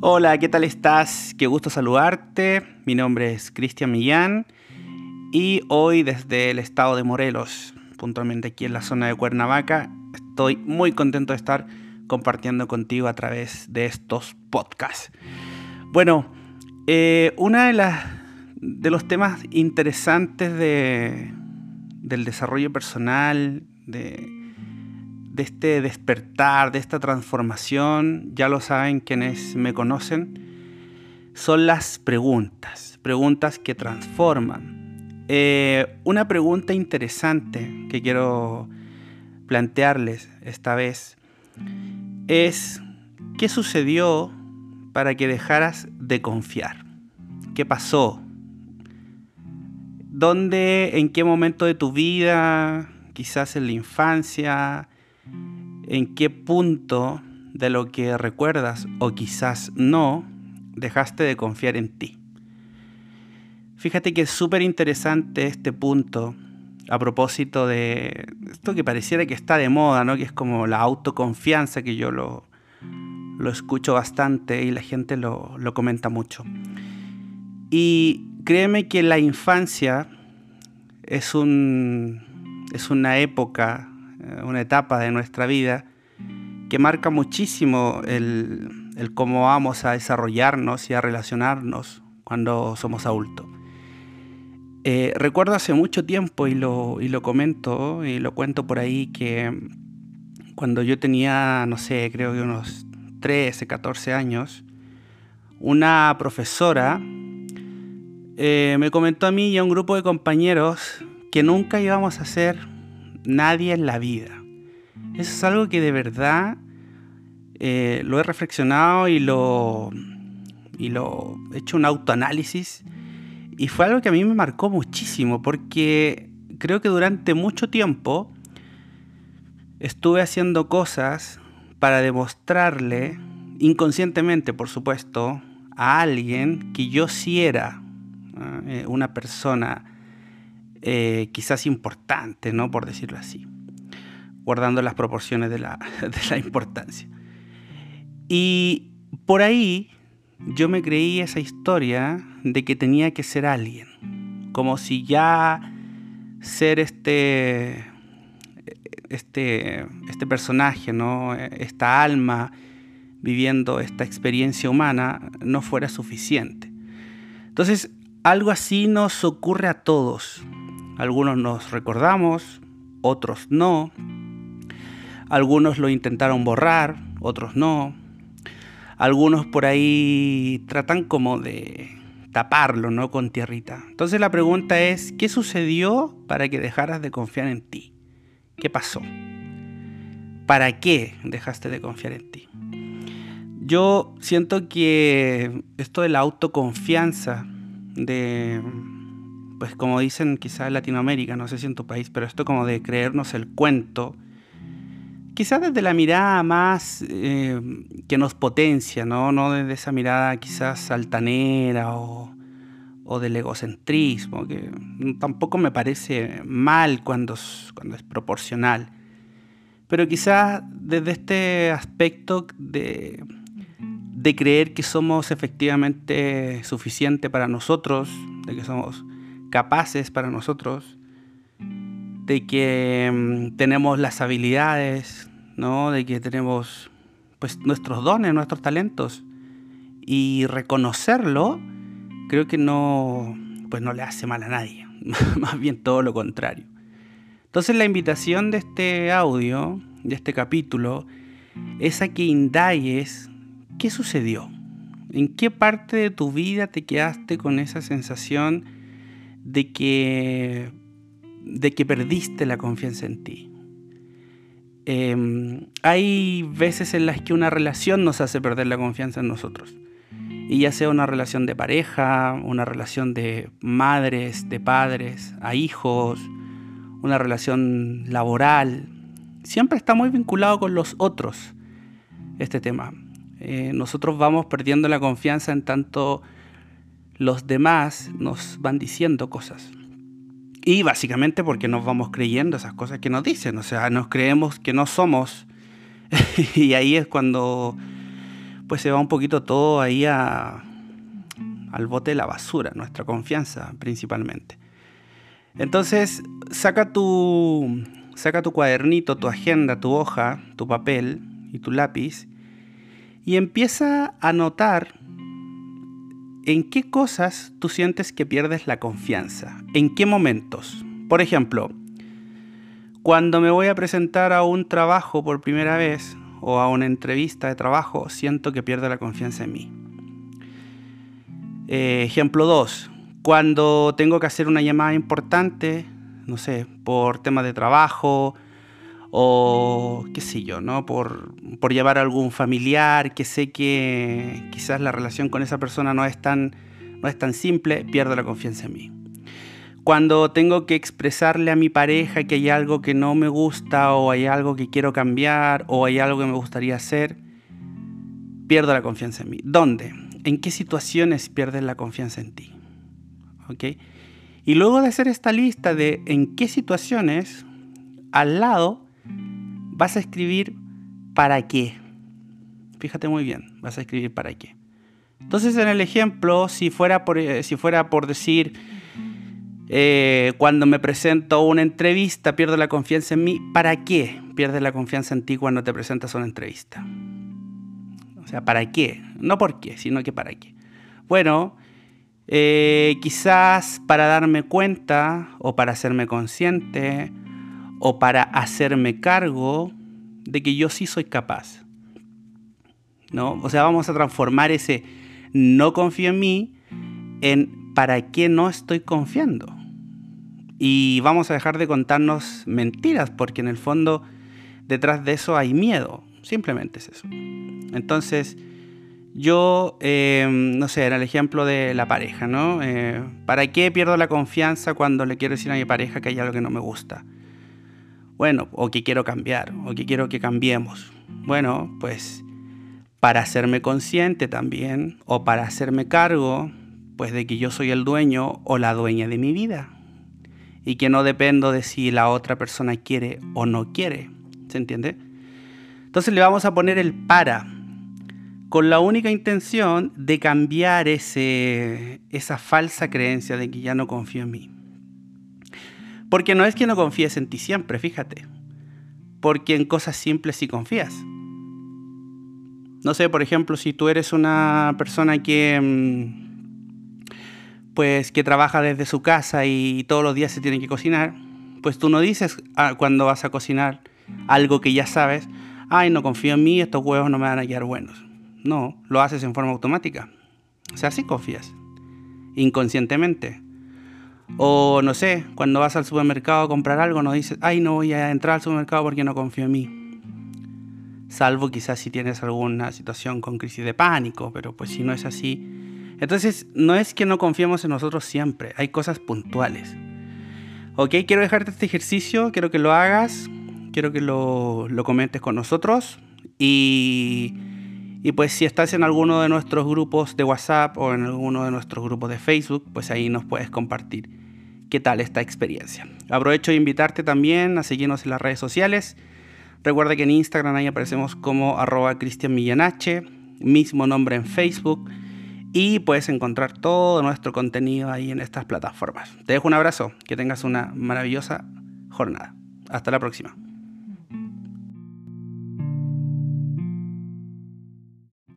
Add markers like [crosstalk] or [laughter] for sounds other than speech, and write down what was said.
Hola, ¿qué tal estás? Qué gusto saludarte. Mi nombre es Cristian Millán y hoy desde el estado de Morelos, puntualmente aquí en la zona de Cuernavaca, estoy muy contento de estar compartiendo contigo a través de estos podcasts. Bueno, eh, una de las de los temas interesantes de, del desarrollo personal, de, de este despertar, de esta transformación, ya lo saben quienes me conocen, son las preguntas, preguntas que transforman. Eh, una pregunta interesante que quiero plantearles esta vez es, ¿qué sucedió para que dejaras de confiar? ¿Qué pasó? ¿Dónde, en qué momento de tu vida, quizás en la infancia, en qué punto de lo que recuerdas o quizás no, dejaste de confiar en ti? Fíjate que es súper interesante este punto a propósito de esto que pareciera que está de moda, ¿no? Que es como la autoconfianza, que yo lo, lo escucho bastante y la gente lo, lo comenta mucho. Y créeme que la infancia es, un, es una época, una etapa de nuestra vida que marca muchísimo el, el cómo vamos a desarrollarnos y a relacionarnos cuando somos adultos. Eh, recuerdo hace mucho tiempo, y lo, y lo comento y lo cuento por ahí, que cuando yo tenía, no sé, creo que unos 13, 14 años, una profesora eh, me comentó a mí y a un grupo de compañeros que nunca íbamos a ser nadie en la vida. Eso es algo que de verdad eh, lo he reflexionado y lo, y lo he hecho un autoanálisis y fue algo que a mí me marcó muchísimo porque creo que durante mucho tiempo estuve haciendo cosas para demostrarle, inconscientemente por supuesto, a alguien que yo sí era eh, una persona eh, quizás importante, ¿no? Por decirlo así, guardando las proporciones de la, [laughs] de la importancia. Y por ahí yo me creí esa historia de que tenía que ser alguien, como si ya ser este, este, este personaje, ¿no? esta alma viviendo esta experiencia humana no fuera suficiente. Entonces, algo así nos ocurre a todos. Algunos nos recordamos, otros no. Algunos lo intentaron borrar, otros no algunos por ahí tratan como de taparlo, ¿no? Con tierrita. Entonces la pregunta es, ¿qué sucedió para que dejaras de confiar en ti? ¿Qué pasó? ¿Para qué dejaste de confiar en ti? Yo siento que esto de la autoconfianza, de, pues como dicen quizás en Latinoamérica, no sé si en tu país, pero esto como de creernos el cuento, quizás desde la mirada más eh, que nos potencia, ¿no? No desde esa mirada quizás altanera o, del egocentrismo, que tampoco me parece mal cuando, cuando es proporcional. Pero quizás desde este aspecto de, de creer que somos efectivamente suficientes para nosotros, de que somos capaces para nosotros, de que mm, tenemos las habilidades, ¿no? De que tenemos pues nuestros dones, nuestros talentos y reconocerlo creo que no pues no le hace mal a nadie, [laughs] más bien todo lo contrario. Entonces la invitación de este audio, de este capítulo, es a que indagues qué sucedió. ¿En qué parte de tu vida te quedaste con esa sensación de que de que perdiste la confianza en ti? Em, hay veces en las que una relación nos hace perder la confianza en nosotros. Y ya sea una relación de pareja, una relación de madres, de padres, a hijos, una relación laboral, siempre está muy vinculado con los otros este tema. Eh, nosotros vamos perdiendo la confianza en tanto los demás nos van diciendo cosas. Y básicamente porque nos vamos creyendo esas cosas que nos dicen, o sea, nos creemos que no somos. [laughs] y ahí es cuando pues se va un poquito todo ahí a, al bote de la basura, nuestra confianza principalmente. Entonces, saca tu, saca tu cuadernito, tu agenda, tu hoja, tu papel y tu lápiz y empieza a notar en qué cosas tú sientes que pierdes la confianza, en qué momentos. Por ejemplo, cuando me voy a presentar a un trabajo por primera vez o a una entrevista de trabajo, siento que pierdo la confianza en mí. Eh, ejemplo 2. Cuando tengo que hacer una llamada importante, no sé, por temas de trabajo o qué sé yo, ¿no? Por, por llevar a algún familiar que sé que quizás la relación con esa persona no es tan, no es tan simple, pierdo la confianza en mí. Cuando tengo que expresarle a mi pareja que hay algo que no me gusta o hay algo que quiero cambiar o hay algo que me gustaría hacer, pierdo la confianza en mí. ¿Dónde? ¿En qué situaciones pierdes la confianza en ti? ¿Ok? Y luego de hacer esta lista de en qué situaciones, al lado vas a escribir para qué. Fíjate muy bien, vas a escribir para qué. Entonces en el ejemplo, si fuera por, eh, si fuera por decir, eh, cuando me presento a una entrevista pierdo la confianza en mí, ¿para qué pierdes la confianza en ti cuando te presentas a una entrevista? O sea, ¿para qué? No por qué, sino que para qué. Bueno, eh, quizás para darme cuenta o para hacerme consciente o para hacerme cargo de que yo sí soy capaz. ¿No? O sea, vamos a transformar ese no confío en mí en para qué no estoy confiando. Y vamos a dejar de contarnos mentiras, porque en el fondo detrás de eso hay miedo. Simplemente es eso. Entonces, yo, em, no sé, era el ejemplo de la pareja, ¿no? Eh, ¿Para qué pierdo la confianza cuando le quiero decir a mi pareja que hay algo que no me gusta? Bueno, o que quiero cambiar, o que quiero que cambiemos. Bueno, pues para hacerme consciente también, o para hacerme cargo, pues de que yo soy el dueño o la dueña de mi vida. Y que no dependo de si la otra persona quiere o no quiere. ¿Se entiende? Entonces le vamos a poner el para, con la única intención de cambiar ese, esa falsa creencia de que ya no confío en mí. Porque no es que no confíes en ti siempre, fíjate. Porque en cosas simples sí confías. No sé, por ejemplo, si tú eres una persona que mm, pues que trabaja desde su casa y todos los días se tiene que cocinar, pues tú no dices ah, cuando vas a cocinar algo que ya sabes, ay, no confío en mí, estos huevos no me van a quedar buenos. No, lo haces en forma automática. O sea, sí confías, inconscientemente. O no sé, cuando vas al supermercado a comprar algo, no dices, ay, no voy a entrar al supermercado porque no confío en mí. Salvo quizás si tienes alguna situación con crisis de pánico, pero pues si no es así. Entonces, no es que no confiemos en nosotros siempre, hay cosas puntuales. Ok, quiero dejarte este ejercicio, quiero que lo hagas quiero que lo, comentes con nosotros y, y, pues si estás en alguno de nuestros grupos de WhatsApp o en alguno de nuestros grupos de Facebook, pues ahí nos puedes compartir qué tal esta experiencia. Aprovecho de invitarte también a seguirnos en las redes sociales. Recuerda que en Instagram ahí aparecemos como arroba mismo nombre en Facebook y puedes encontrar todo nuestro contenido ahí en estas plataformas. Te dejo un abrazo, que tengas una maravillosa jornada. Hasta la próxima.